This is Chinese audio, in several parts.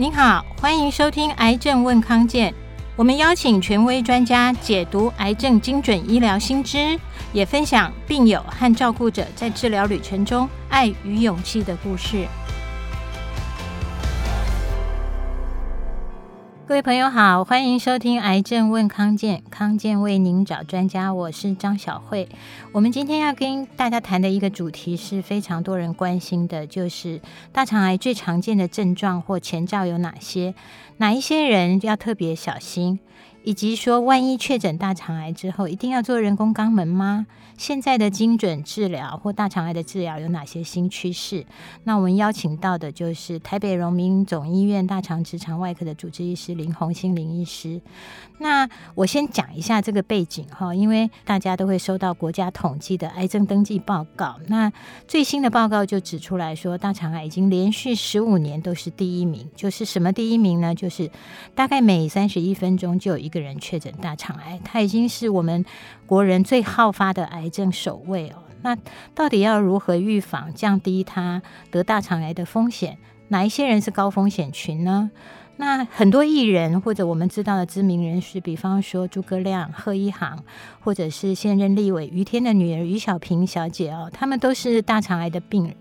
您好，欢迎收听《癌症问康健》，我们邀请权威专家解读癌症精准医疗新知，也分享病友和照顾者在治疗旅程中爱与勇气的故事。各位朋友好，欢迎收听《癌症问康健》，康健为您找专家，我是张小慧。我们今天要跟大家谈的一个主题是非常多人关心的，就是大肠癌最常见的症状或前兆有哪些？哪一些人要特别小心？以及说，万一确诊大肠癌之后，一定要做人工肛门吗？现在的精准治疗或大肠癌的治疗有哪些新趋势？那我们邀请到的就是台北荣民总医院大肠直肠外科的主治医师林鸿馨林医师。那我先讲一下这个背景哈，因为大家都会收到国家统计的癌症登记报告。那最新的报告就指出来说，大肠癌已经连续十五年都是第一名。就是什么第一名呢？就是大概每三十一分钟就有一个人确诊大肠癌，它已经是我们国人最好发的癌症首位哦。那到底要如何预防、降低他得大肠癌的风险？哪一些人是高风险群呢？那很多艺人或者我们知道的知名人士，比方说诸葛亮、贺一航，或者是现任立委于天的女儿于小平小姐哦，他们都是大肠癌的病人。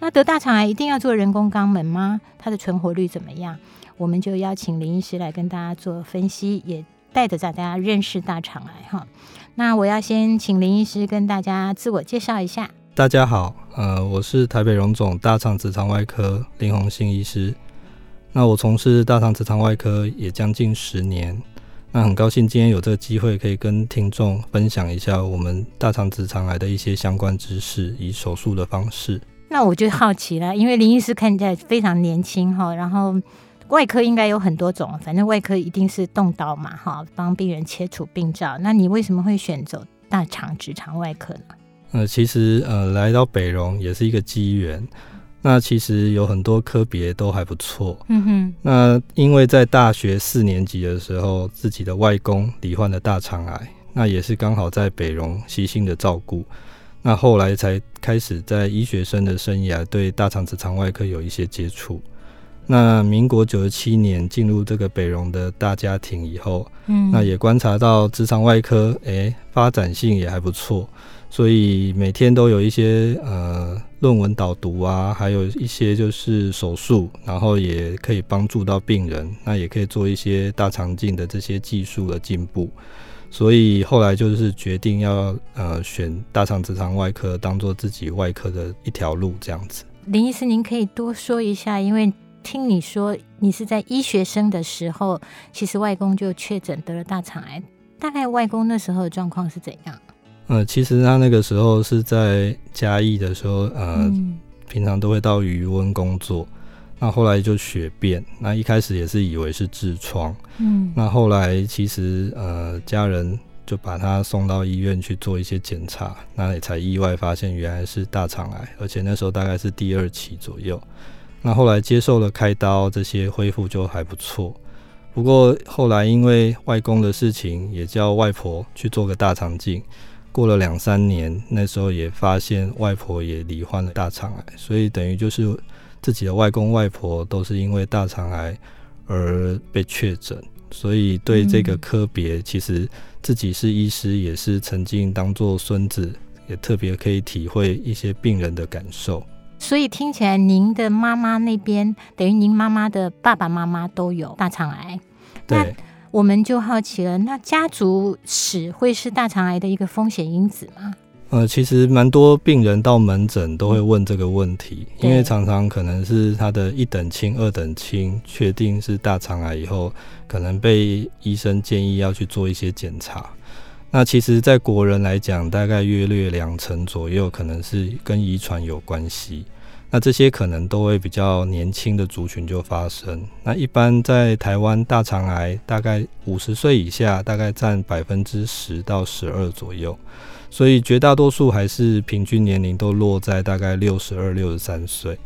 那得大肠癌一定要做人工肛门吗？它的存活率怎么样？我们就邀请林医师来跟大家做分析，也带着大家认识大肠癌哈。那我要先请林医师跟大家自我介绍一下。大家好，呃，我是台北荣总大肠直肠外科林宏信医师。那我从事大肠直肠外科也将近十年，那很高兴今天有这个机会可以跟听众分享一下我们大肠直肠癌的一些相关知识，以手术的方式。那我就好奇了，因为林医师看起来非常年轻哈，然后外科应该有很多种，反正外科一定是动刀嘛哈，帮病人切除病灶。那你为什么会选择大肠直肠外科呢？呃，其实呃，来到北荣也是一个机缘。那其实有很多科别都还不错。嗯哼。那因为在大学四年级的时候，自己的外公罹患了大肠癌，那也是刚好在北荣悉心的照顾。那后来才开始在医学生的生涯对大肠直肠外科有一些接触。那民国九十七年进入这个北荣的大家庭以后，嗯，那也观察到直肠外科，诶、欸，发展性也还不错，所以每天都有一些呃论文导读啊，还有一些就是手术，然后也可以帮助到病人，那也可以做一些大肠镜的这些技术的进步。所以后来就是决定要呃选大肠直肠外科当做自己外科的一条路这样子。林医师，您可以多说一下，因为听你说你是在医学生的时候，其实外公就确诊得了大肠癌，大概外公那时候的状况是怎样？呃，其实他那个时候是在嘉义的时候，呃，嗯、平常都会到余温工作。那后来就血便，那一开始也是以为是痔疮，嗯，那后来其实呃家人就把他送到医院去做一些检查，那也才意外发现原来是大肠癌，而且那时候大概是第二期左右。那后来接受了开刀，这些恢复就还不错。不过后来因为外公的事情，也叫外婆去做个大肠镜，过了两三年，那时候也发现外婆也罹患了大肠癌，所以等于就是。自己的外公外婆都是因为大肠癌而被确诊，所以对这个科别，其实自己是医师，也是曾经当做孙子，也特别可以体会一些病人的感受。所以听起来，您的妈妈那边等于您妈妈的爸爸妈妈都有大肠癌，对，那我们就好奇了，那家族史会是大肠癌的一个风险因子吗？呃，其实蛮多病人到门诊都会问这个问题，因为常常可能是他的一等亲、二等亲确定是大肠癌以后，可能被医生建议要去做一些检查。那其实，在国人来讲，大概约略两成左右可能是跟遗传有关系。那这些可能都会比较年轻的族群就发生。那一般在台湾，大肠癌大概五十岁以下，大概占百分之十到十二左右。所以绝大多数还是平均年龄都落在大概六十二、六十三岁，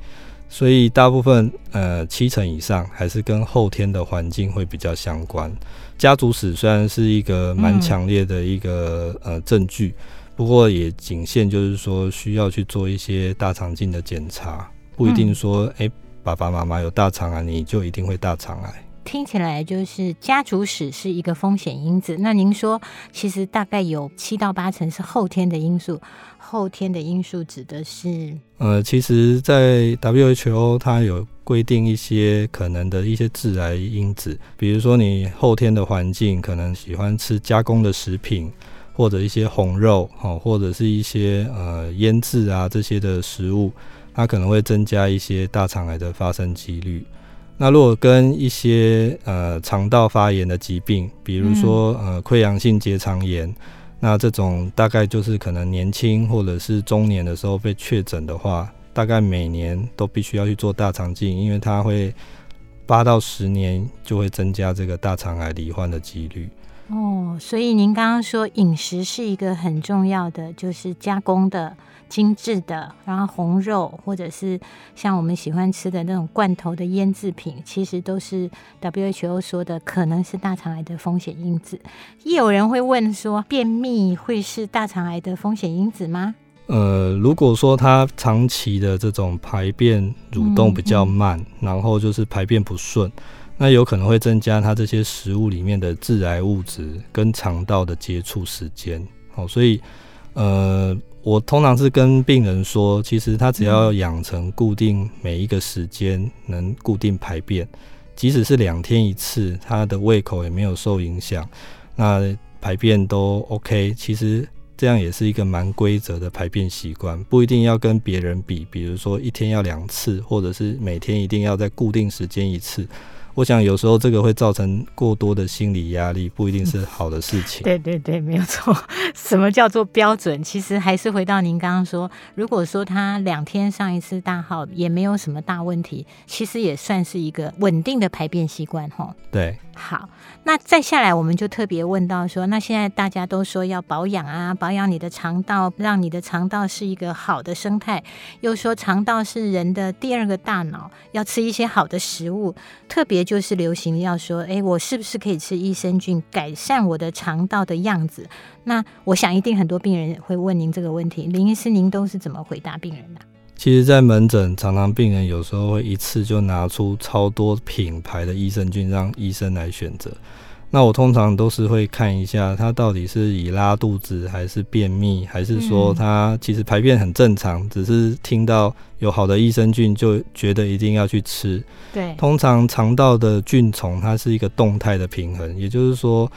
所以大部分呃七成以上还是跟后天的环境会比较相关。家族史虽然是一个蛮强烈的一个呃证据，不过也仅限就是说需要去做一些大肠镜的检查，不一定说诶爸爸妈妈有大肠癌，你就一定会大肠癌。听起来就是家族史是一个风险因子。那您说，其实大概有七到八成是后天的因素。后天的因素指的是？呃，其实，在 WHO 它有规定一些可能的一些致癌因子，比如说你后天的环境可能喜欢吃加工的食品，或者一些红肉，或者是一些呃腌制啊这些的食物，它可能会增加一些大肠癌的发生几率。那如果跟一些呃肠道发炎的疾病，比如说呃溃疡性结肠炎，那这种大概就是可能年轻或者是中年的时候被确诊的话，大概每年都必须要去做大肠镜，因为它会八到十年就会增加这个大肠癌罹患的几率。哦，所以您刚刚说饮食是一个很重要的，就是加工的。精致的，然后红肉或者是像我们喜欢吃的那种罐头的腌制品，其实都是 WHO 说的可能是大肠癌的风险因子。也有人会问说，便秘会是大肠癌的风险因子吗？呃，如果说他长期的这种排便蠕动比较慢，嗯嗯，然后就是排便不顺，那有可能会增加他这些食物里面的致癌物质跟肠道的接触时间。好，所以呃。我通常是跟病人说，其实他只要养成固定每一个时间能固定排便，即使是两天一次，他的胃口也没有受影响，那排便都 OK。其实这样也是一个蛮规则的排便习惯，不一定要跟别人比，比如说一天要两次，或者是每天一定要在固定时间一次。我想有时候这个会造成过多的心理压力，不一定是好的事情。对对对，没有错。什么叫做标准？其实还是回到您刚刚说，如果说他两天上一次大号也没有什么大问题，其实也算是一个稳定的排便习惯，吼。对。好，那再下来我们就特别问到说，那现在大家都说要保养啊，保养你的肠道，让你的肠道是一个好的生态，又说肠道是人的第二个大脑，要吃一些好的食物，特别就是流行要说，哎，我是不是可以吃益生菌改善我的肠道的样子？那我想一定很多病人会问您这个问题，林医师您都是怎么回答病人的？其实，在门诊，常常病人有时候会一次就拿出超多品牌的益生菌让医生来选择。那我通常都是会看一下他到底是以拉肚子，还是便秘，还是说他其实排便很正常，只是听到有好的益生菌就觉得一定要去吃。对，通常肠道的菌虫它是一个动态的平衡，也就是说，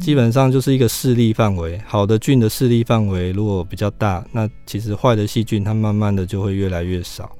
基本上就是一个势力范围。好的菌的势力范围如果比较大，那其实坏的细菌它慢慢的就会越来越少。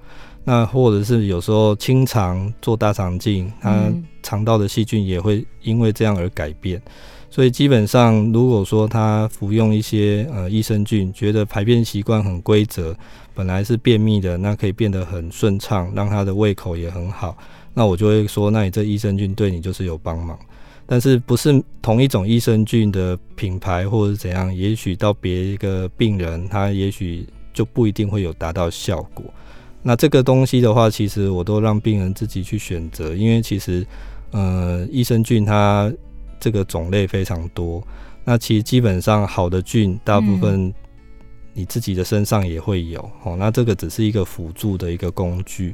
那或者是有时候清肠做大肠镜，它肠道的细菌也会因为这样而改变。所以基本上，如果说他服用一些呃益生菌，觉得排便习惯很规则，本来是便秘的，那可以变得很顺畅，让他的胃口也很好，那我就会说，那你这益生菌对你就是有帮忙。但是不是同一种益生菌的品牌或者怎样，也许到别一个病人，他也许就不一定会有达到效果。那这个东西的话，其实我都让病人自己去选择，因为其实，呃，益生菌它这个种类非常多。那其实基本上好的菌，大部分你自己的身上也会有。哦、嗯，那这个只是一个辅助的一个工具，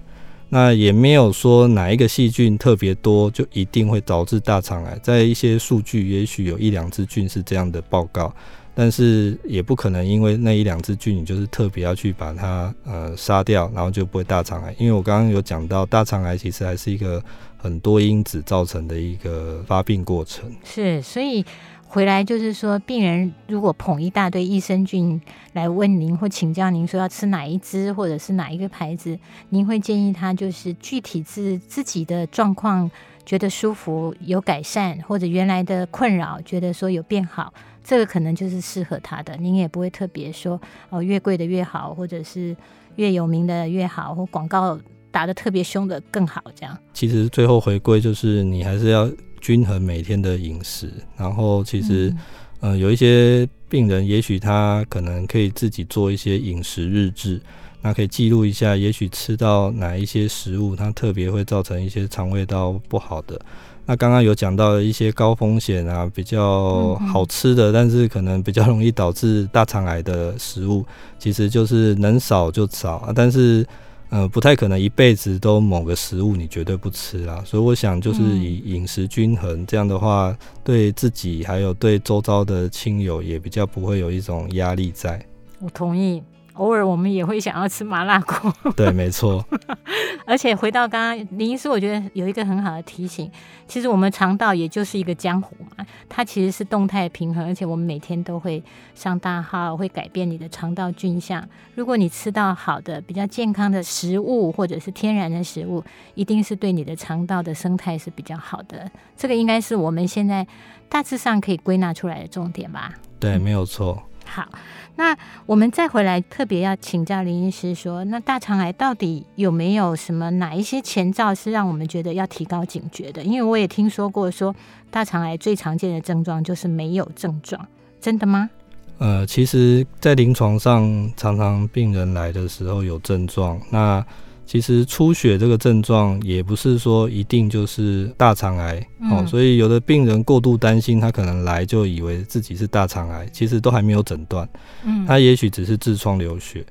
那也没有说哪一个细菌特别多就一定会导致大肠癌。在一些数据，也许有一两只菌是这样的报告。但是也不可能，因为那一两只菌，你就是特别要去把它呃杀掉，然后就不会大肠癌。因为我刚刚有讲到，大肠癌其实还是一个很多因子造成的一个发病过程。是，所以回来就是说，病人如果捧一大堆益生菌来问您或请教您说要吃哪一支或者是哪一个牌子，您会建议他就是具体自自己的状况觉得舒服有改善，或者原来的困扰觉得说有变好。这个可能就是适合他的，您也不会特别说哦，越贵的越好，或者是越有名的越好，或广告打的特别凶的更好，这样。其实最后回归就是你还是要均衡每天的饮食，然后其实、嗯、呃有一些病人也许他可能可以自己做一些饮食日志，那可以记录一下，也许吃到哪一些食物，它特别会造成一些肠胃道不好的。那刚刚有讲到一些高风险啊，比较好吃的，但是可能比较容易导致大肠癌的食物，其实就是能少就少啊。但是，呃，不太可能一辈子都某个食物你绝对不吃啊。所以我想就是以饮食均衡这样的话，对自己还有对周遭的亲友也比较不会有一种压力在。我同意。偶尔我们也会想要吃麻辣锅，对，没错。而且回到刚刚林医师，我觉得有一个很好的提醒，其实我们肠道也就是一个江湖嘛，它其实是动态平衡，而且我们每天都会上大号，会改变你的肠道菌相。如果你吃到好的、比较健康的食物，或者是天然的食物，一定是对你的肠道的生态是比较好的。这个应该是我们现在大致上可以归纳出来的重点吧？对，没有错。好。那我们再回来，特别要请教林医师说，那大肠癌到底有没有什么哪一些前兆是让我们觉得要提高警觉的？因为我也听说过说，大肠癌最常见的症状就是没有症状，真的吗？呃，其实，在临床上，常常病人来的时候有症状，那。其实出血这个症状也不是说一定就是大肠癌，嗯、哦，所以有的病人过度担心，他可能来就以为自己是大肠癌，其实都还没有诊断，嗯，他也许只是痔疮流血，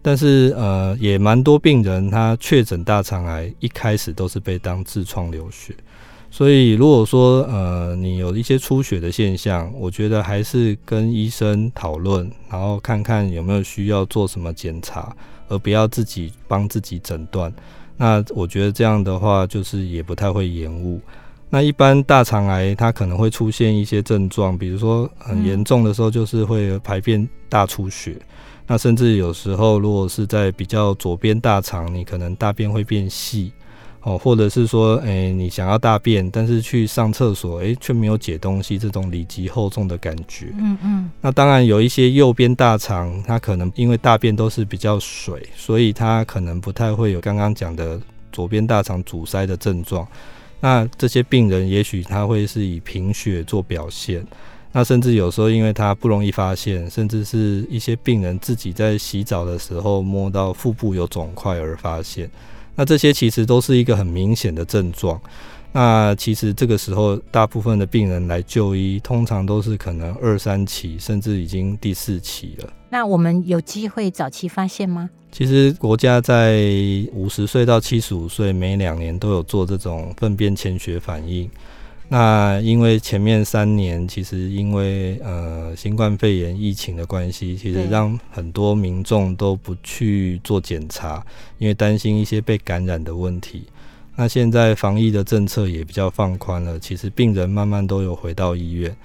但是呃，也蛮多病人他确诊大肠癌一开始都是被当痔疮流血，所以如果说呃你有一些出血的现象，我觉得还是跟医生讨论，然后看看有没有需要做什么检查。而不要自己帮自己诊断，那我觉得这样的话就是也不太会延误。那一般大肠癌它可能会出现一些症状，比如说很严重的时候就是会排便大出血，那甚至有时候如果是在比较左边大肠，你可能大便会变细。哦，或者是说，哎、欸，你想要大便，但是去上厕所，哎、欸，却没有解东西，这种里急厚重的感觉。嗯嗯。那当然有一些右边大肠，它可能因为大便都是比较水，所以它可能不太会有刚刚讲的左边大肠阻塞的症状。那这些病人也许他会是以贫血做表现。那甚至有时候因为他不容易发现，甚至是一些病人自己在洗澡的时候摸到腹部有肿块而发现。那这些其实都是一个很明显的症状。那其实这个时候，大部分的病人来就医，通常都是可能二三期，甚至已经第四期了。那我们有机会早期发现吗？其实国家在五十岁到七十五岁，每两年都有做这种粪便潜血反应。那因为前面三年，其实因为呃新冠肺炎疫情的关系，其实让很多民众都不去做检查，因为担心一些被感染的问题。那现在防疫的政策也比较放宽了，其实病人慢慢都有回到医院。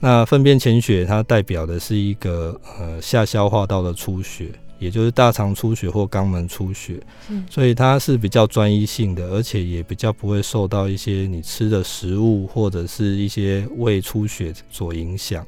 那粪便潜血它代表的是一个呃下消化道的出血。也就是大肠出血或肛门出血，所以它是比较专一性的，而且也比较不会受到一些你吃的食物或者是一些胃出血所影响，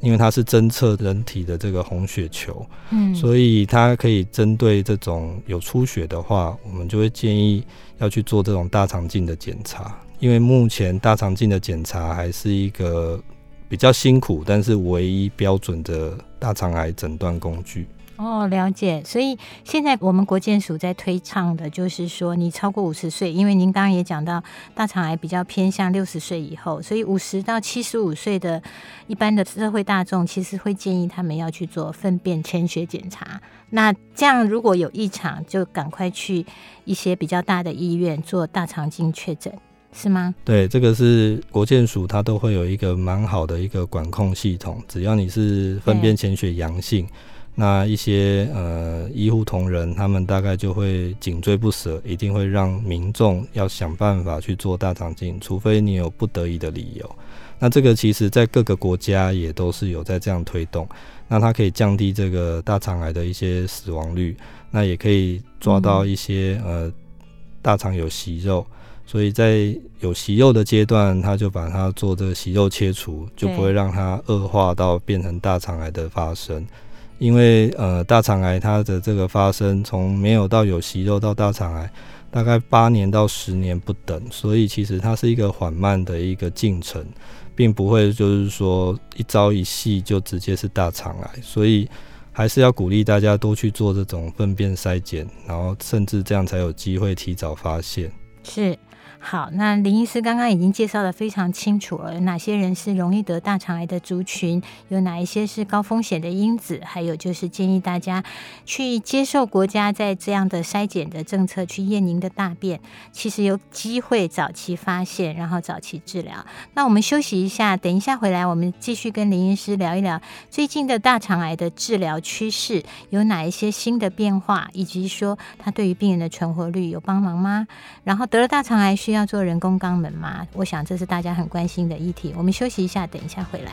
因为它是侦测人体的这个红血球，嗯，所以它可以针对这种有出血的话，我们就会建议要去做这种大肠镜的检查，因为目前大肠镜的检查还是一个比较辛苦，但是唯一标准的大肠癌诊断工具。哦，了解。所以现在我们国健署在推倡的，就是说你超过五十岁，因为您刚刚也讲到大肠癌比较偏向六十岁以后，所以五十到七十五岁的一般的社会大众，其实会建议他们要去做粪便潜血检查。那这样如果有异常，就赶快去一些比较大的医院做大肠镜确诊，是吗？对，这个是国健署它都会有一个蛮好的一个管控系统，只要你是粪便潜血阳性。那一些呃医护同仁，他们大概就会紧追不舍，一定会让民众要想办法去做大肠镜，除非你有不得已的理由。那这个其实在各个国家也都是有在这样推动，那它可以降低这个大肠癌的一些死亡率，那也可以抓到一些呃大肠有息肉，所以在有息肉的阶段，他就把它做这个息肉切除，就不会让它恶化到变成大肠癌的发生。因为呃，大肠癌它的这个发生，从没有到有息肉到大肠癌，大概八年到十年不等，所以其实它是一个缓慢的一个进程，并不会就是说一朝一夕就直接是大肠癌，所以还是要鼓励大家多去做这种粪便筛检，然后甚至这样才有机会提早发现。是。好，那林医师刚刚已经介绍的非常清楚了，有哪些人是容易得大肠癌的族群，有哪一些是高风险的因子，还有就是建议大家去接受国家在这样的筛检的政策，去验您的大便，其实有机会早期发现，然后早期治疗。那我们休息一下，等一下回来，我们继续跟林医师聊一聊最近的大肠癌的治疗趋势，有哪一些新的变化，以及说它对于病人的存活率有帮忙吗？然后得了大肠癌需要做人工肛门吗？我想这是大家很关心的议题。我们休息一下，等一下回来。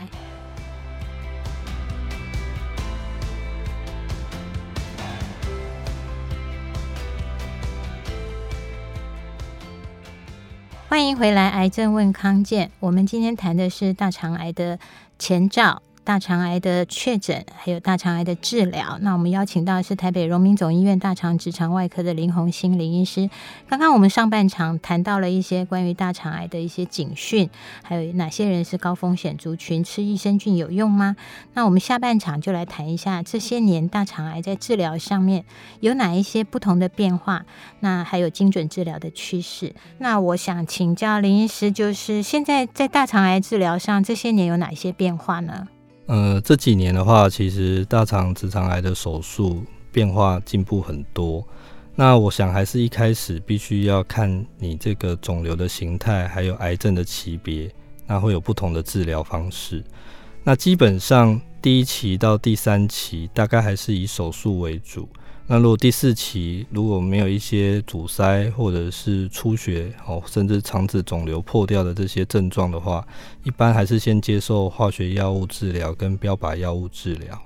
欢迎回来，癌症问康健。我们今天谈的是大肠癌的前兆。大肠癌的确诊，还有大肠癌的治疗。那我们邀请到是台北荣民总医院大肠直肠外科的林鸿兴林医师。刚刚我们上半场谈到了一些关于大肠癌的一些警讯，还有哪些人是高风险族群，吃益生菌有用吗？那我们下半场就来谈一下这些年大肠癌在治疗上面有哪一些不同的变化，那还有精准治疗的趋势。那我想请教林医师，就是现在在大肠癌治疗上这些年有哪些变化呢？呃，这几年的话，其实大肠直肠癌的手术变化进步很多。那我想还是一开始必须要看你这个肿瘤的形态，还有癌症的级别，那会有不同的治疗方式。那基本上第一期到第三期，大概还是以手术为主。那如果第四期如果没有一些阻塞或者是出血哦，甚至肠子肿瘤破掉的这些症状的话，一般还是先接受化学药物治疗跟标靶药物治疗。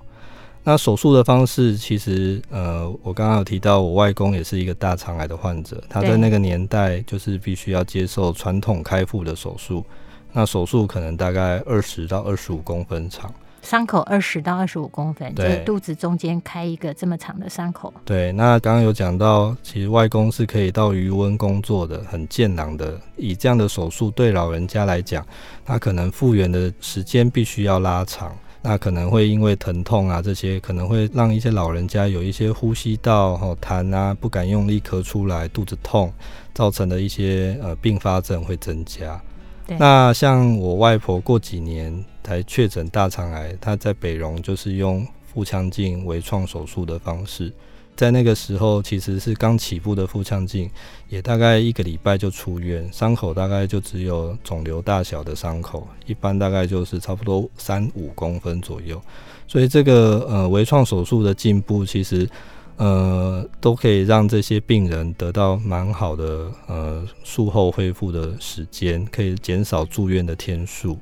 那手术的方式其实，呃，我刚刚有提到，我外公也是一个大肠癌的患者，他在那个年代就是必须要接受传统开腹的手术，那手术可能大概二十到二十五公分长。伤口二十到二十五公分，就是肚子中间开一个这么长的伤口。对，那刚刚有讲到，其实外公是可以到余温工作的，很健朗的。以这样的手术对老人家来讲，他可能复原的时间必须要拉长，那可能会因为疼痛啊这些，可能会让一些老人家有一些呼吸道哦痰啊不敢用力咳出来，肚子痛，造成的一些呃并发症会增加。那像我外婆过几年。才确诊大肠癌，她在北荣就是用腹腔镜微创手术的方式，在那个时候其实是刚起步的腹腔镜，也大概一个礼拜就出院，伤口大概就只有肿瘤大小的伤口，一般大概就是差不多三五公分左右，所以这个呃微创手术的进步，其实呃都可以让这些病人得到蛮好的呃术后恢复的时间，可以减少住院的天数。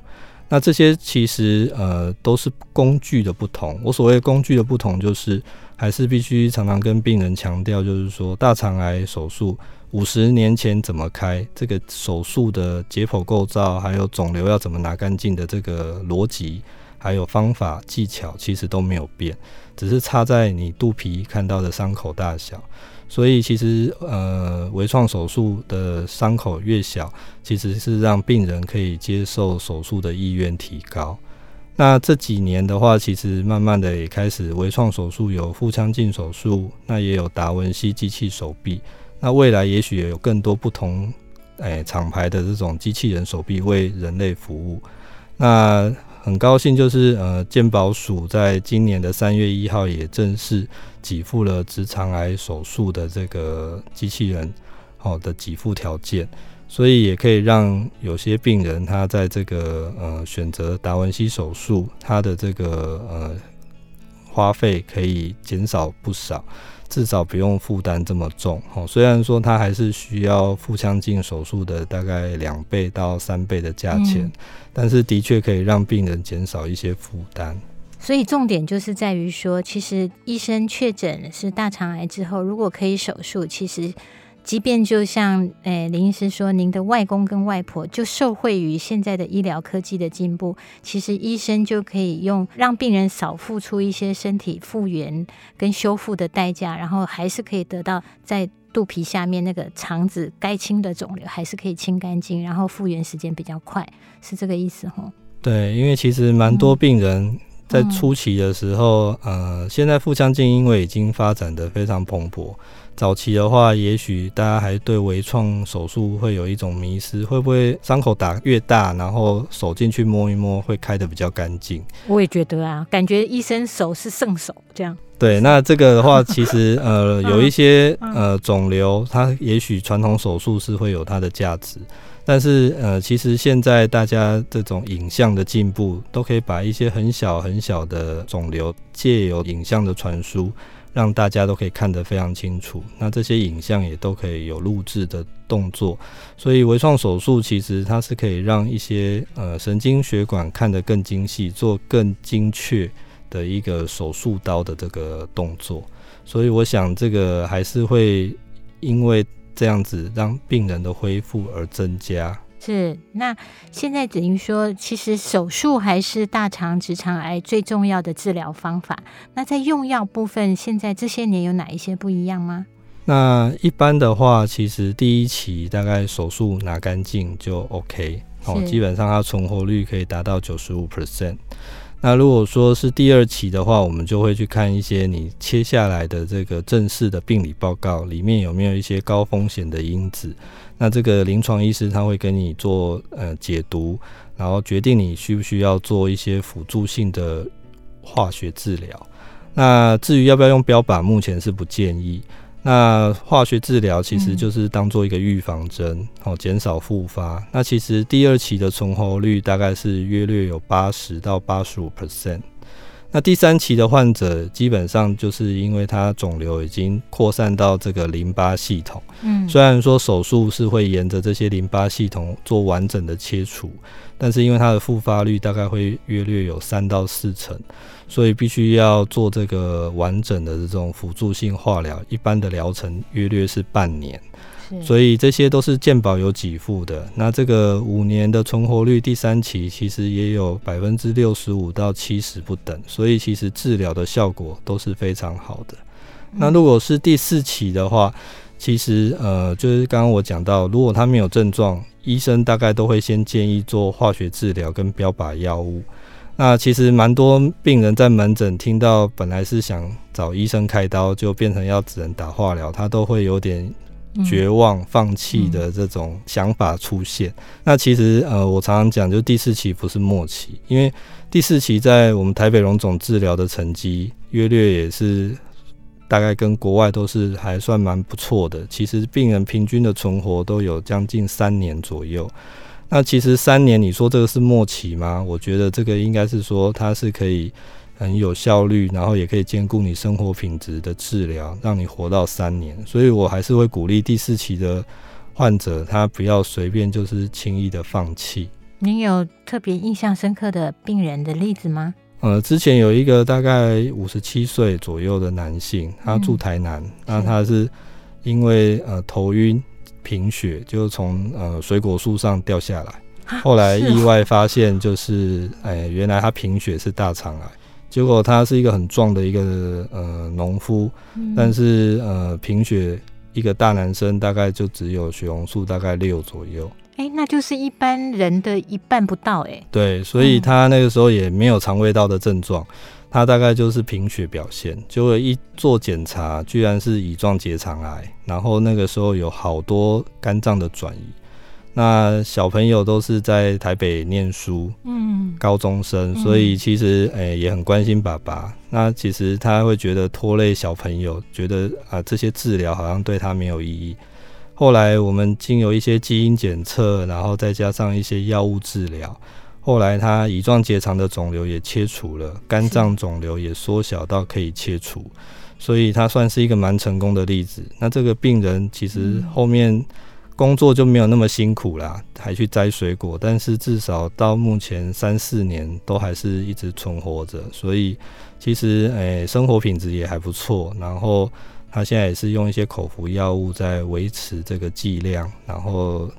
那这些其实呃都是工具的不同。我所谓工具的不同，就是还是必须常常跟病人强调，就是说大肠癌手术五十年前怎么开，这个手术的解剖构造，还有肿瘤要怎么拿干净的这个逻辑，还有方法技巧，其实都没有变，只是差在你肚皮看到的伤口大小。所以其实，呃，微创手术的伤口越小，其实是让病人可以接受手术的意愿提高。那这几年的话，其实慢慢的也开始微创手术有腹腔镜手术，那也有达文西机器手臂。那未来也许也有更多不同，诶、厂牌的这种机器人手臂为人类服务。那很高兴，就是呃，健保署在今年的三月一号也正式给付了直肠癌手术的这个机器人好的给付条件，所以也可以让有些病人他在这个呃选择达文西手术，他的这个呃花费可以减少不少。至少不用负担这么重，哦，虽然说它还是需要腹腔镜手术的大概两倍到三倍的价钱，嗯，但是的确可以让病人减少一些负担。所以重点就是在于说，其实医生确诊是大肠癌之后，如果可以手术，其实。即便就像诶、欸、林医师说，您的外公跟外婆就受惠于现在的医疗科技的进步，其实医生就可以用让病人少付出一些身体复原跟修复的代价，然后还是可以得到在肚皮下面那个肠子该清的肿瘤还是可以清干净，然后复原时间比较快，是这个意思吼？对，因为其实蛮多病人在初期的时候，呃，现在腹腔镜因为已经发展的非常蓬勃。早期的话，也许大家还对微创手术会有一种迷失，会不会伤口打越大，然后手进去摸一摸，会开得比较干净？我也觉得啊，感觉医生手是圣手这样。对，那这个的话，其实呃，有一些呃肿瘤，它也许传统手术是会有它的价值，但是呃，其实现在大家这种影像的进步，都可以把一些很小很小的肿瘤借由影像的传输。让大家都可以看得非常清楚，那这些影像也都可以有录制的动作，所以微创手术其实它是可以让一些呃神经血管看得更精细，做更精确的一个手术刀的这个动作，所以我想这个还是会因为这样子让病人的恢复而增加。是，那现在等于说，其实手术还是大肠直肠癌最重要的治疗方法。那在用药部分，现在这些年有哪一些不一样吗？那一般的话，其实第一期大概手术拿干净就 OK，哦，基本上它存活率可以达到九十五 percent。那如果说是第二期的话，我们就会去看一些你切下来的这个正式的病理报告里面有没有一些高风险的因子。那这个临床医师他会跟你做呃解读，然后决定你需不需要做一些辅助性的化学治疗。那至于要不要用标靶，目前是不建议。那化学治疗其实就是当做一个预防针，哦，减少复发。那其实第二期的存活率大概是约略有八十到八十五 percent。那第三期的患者基本上就是因为他肿瘤已经扩散到这个淋巴系统，嗯，虽然说手术是会沿着这些淋巴系统做完整的切除，但是因为它的复发率大概会约略有三到四成。所以必须要做这个完整的这种辅助性化疗，一般的疗程约略是半年，所以这些都是健保有给付的。那这个五年的存活率，第三期其实也有百分之六十五到七十不等，所以其实治疗的效果都是非常好的。那如果是第四期的话，其实呃，就是刚刚我讲到，如果他没有症状，医生大概都会先建议做化学治疗跟标靶药物。那其实蛮多病人在门诊听到本来是想找医生开刀，就变成要只能打化疗，他都会有点绝望、放弃的这种想法出现。嗯、那其实呃，我常常讲，就第四期不是末期，因为第四期在我们台北荣总治疗的成绩约略也是大概跟国外都是还算蛮不错的。其实病人平均的存活都有将近三年左右。那其实三年，你说这个是末期吗？我觉得这个应该是说它是可以很有效率，然后也可以兼顾你生活品质的治疗，让你活到三年。所以我还是会鼓励第四期的患者，他不要随便就是轻易的放弃。您有特别印象深刻的病人的例子吗？呃，之前有一个大概五十七岁左右的男性，他住台南，嗯、那他是因为呃头晕。贫血就从呃水果树上掉下来，后来意外发现就是哎、欸，原来他贫血是大肠癌。结果他是一个很壮的一个呃农夫，但是呃贫血一个大男生大概就只有血红素大概六左右。哎、欸，那就是一般人的一半不到哎、欸。对，所以他那个时候也没有肠胃道的症状。他大概就是贫血表现，结果一做检查，居然是乙状结肠癌，然后那个时候有好多肝脏的转移。那小朋友都是在台北念书，嗯，高中生，所以其实诶、欸、也很关心爸爸。那其实他会觉得拖累小朋友，觉得啊这些治疗好像对他没有意义。后来我们经由一些基因检测，然后再加上一些药物治疗。后来他乙状结肠的肿瘤也切除了，肝脏肿瘤也缩小到可以切除，所以他算是一个蛮成功的例子。那这个病人其实后面工作就没有那么辛苦啦，还去摘水果，但是至少到目前三四年都还是一直存活着，所以其实诶、欸、生活品质也还不错。然后他现在也是用一些口服药物在维持这个剂量，然后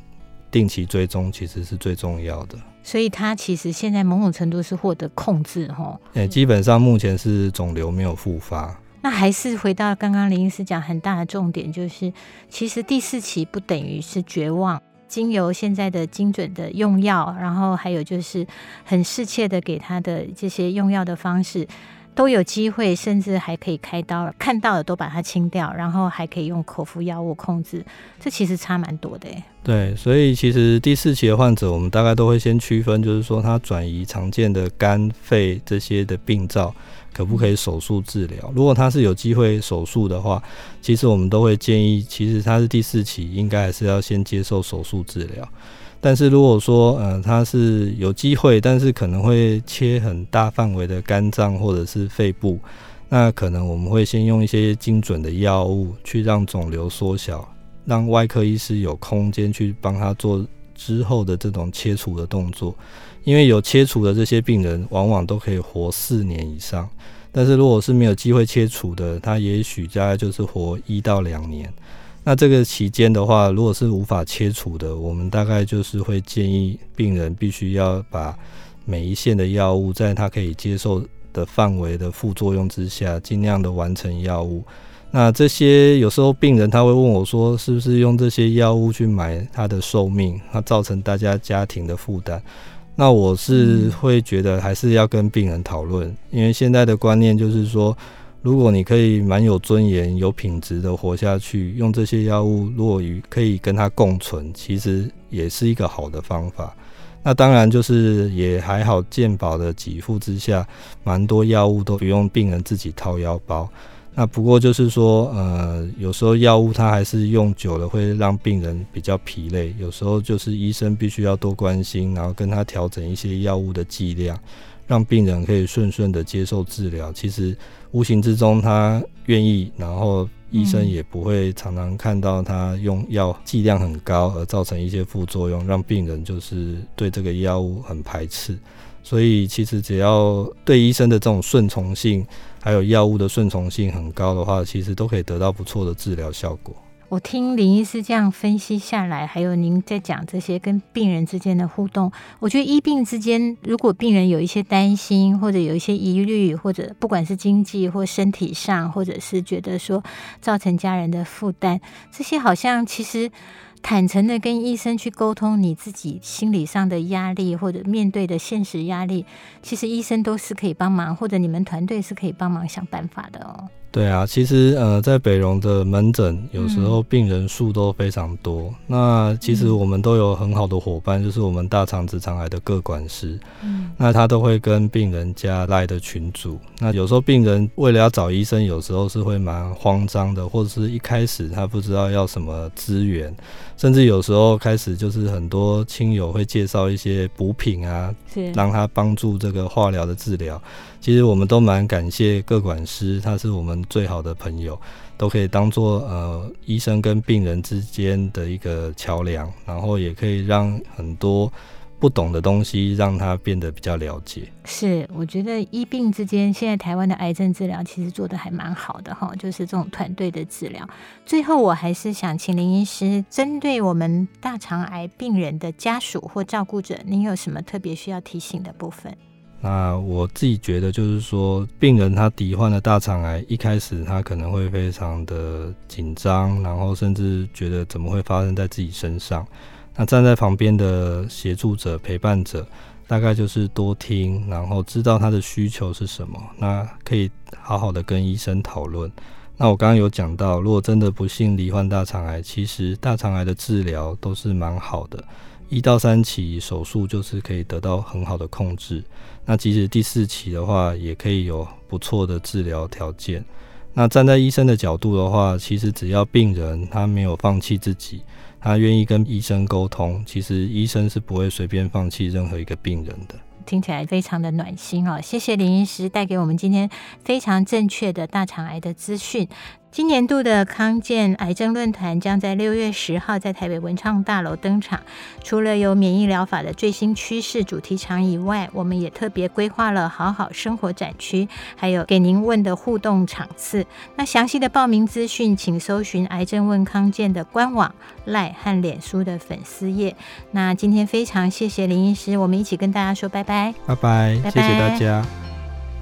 定期追踪其实是最重要的。所以他其实现在某种程度是获得控制，吼。诶，基本上目前是肿瘤没有复发。那还是回到刚刚林医师讲很大的重点，就是其实第四期不等于是绝望，经由现在的精准的用药，然后还有就是很适切的给他的这些用药的方式。都有机会，甚至还可以开刀，看到的都把它清掉，然后还可以用口服药物控制，这其实差蛮多的诶。对，所以其实第四期的患者，我们大概都会先区分，就是说他转移常见的肝、肺这些的病灶，可不可以手术治疗？如果他是有机会手术的话，其实我们都会建议，其实他是第四期，应该还是要先接受手术治疗。但是如果说，呃，他是有机会，但是可能会切很大范围的肝脏或者是肺部，那可能我们会先用一些精准的药物去让肿瘤缩小，让外科医师有空间去帮他做之后的这种切除的动作。因为有切除的这些病人，往往都可以活四年以上。但是如果是没有机会切除的，他也许大概就是活一到两年。那这个期间的话，如果是无法切除的，我们大概就是会建议病人必须要把每一线的药物，在他可以接受的范围的副作用之下，尽量的完成药物。那这些有时候病人他会问我说，是不是用这些药物去买他的寿命，那造成大家家庭的负担？那我是会觉得还是要跟病人讨论，因为现在的观念就是说。如果你可以蛮有尊严、有品质的活下去，用这些药物，如果与可以跟它共存，其实也是一个好的方法。那当然就是也还好，健保的给付之下，蛮多药物都不用病人自己掏腰包。那不过就是说，呃，有时候药物它还是用久了会让病人比较疲累，有时候就是医生必须要多关心，然后跟他调整一些药物的剂量。让病人可以顺顺的接受治疗，其实无形之中他愿意，然后医生也不会常常看到他用药剂量很高而造成一些副作用，让病人就是对这个药物很排斥。所以其实只要对医生的这种顺从性，还有药物的顺从性很高的话，其实都可以得到不错的治疗效果。我听林医师这样分析下来，还有您在讲这些跟病人之间的互动，我觉得医病之间，如果病人有一些担心，或者有一些疑虑，或者不管是经济或身体上，或者是觉得说造成家人的负担，这些好像其实坦诚的跟医生去沟通你自己心理上的压力，或者面对的现实压力，其实医生都是可以帮忙，或者你们团队是可以帮忙想办法的哦。对啊，其实呃，在北荣的门诊，有时候病人数都非常多。嗯、那其实我们都有很好的伙伴，就是我们大肠直肠癌的各管师。嗯，那他都会跟病人加赖的群组。那有时候病人为了要找医生，有时候是会蛮慌张的，或者是一开始他不知道要什么资源，甚至有时候开始就是很多亲友会介绍一些补品啊，是让他帮助这个化疗的治疗。其实我们都蛮感谢各管师，他是我们最好的朋友，都可以当做呃医生跟病人之间的一个桥梁，然后也可以让很多不懂的东西让他变得比较了解。是，我觉得医病之间，现在台湾的癌症治疗其实做得还蛮好的哈，就是这种团队的治疗。最后，我还是想请林医师，针对我们大肠癌病人的家属或照顾者，您有什么特别需要提醒的部分？那我自己觉得，就是说，病人他罹患了大肠癌，一开始他可能会非常的紧张，然后甚至觉得怎么会发生在自己身上。那站在旁边的协助者、陪伴者，大概就是多听，然后知道他的需求是什么，那可以好好的跟医生讨论。那我刚刚有讲到，如果真的不幸罹患大肠癌，其实大肠癌的治疗都是蛮好的。一到三期手术就是可以得到很好的控制，那即使第四期的话，也可以有不错的治疗条件。那站在医生的角度的话，其实只要病人他没有放弃自己，他愿意跟医生沟通，其实医生是不会随便放弃任何一个病人的。听起来非常的暖心哦，谢谢林医师带给我们今天非常正确的大肠癌的资讯。今年度的康健癌症论坛将在六月十号在台北文创大楼登场。除了有免疫疗法的最新趋势主题场以外，我们也特别规划了好好生活展区，还有给您问的互动场次。那详细的报名资讯，请搜寻“癌症问康健”的官网、赖和脸书的粉丝页。那今天非常谢谢林医师，我们一起跟大家说拜拜，拜拜，拜拜，谢谢大家。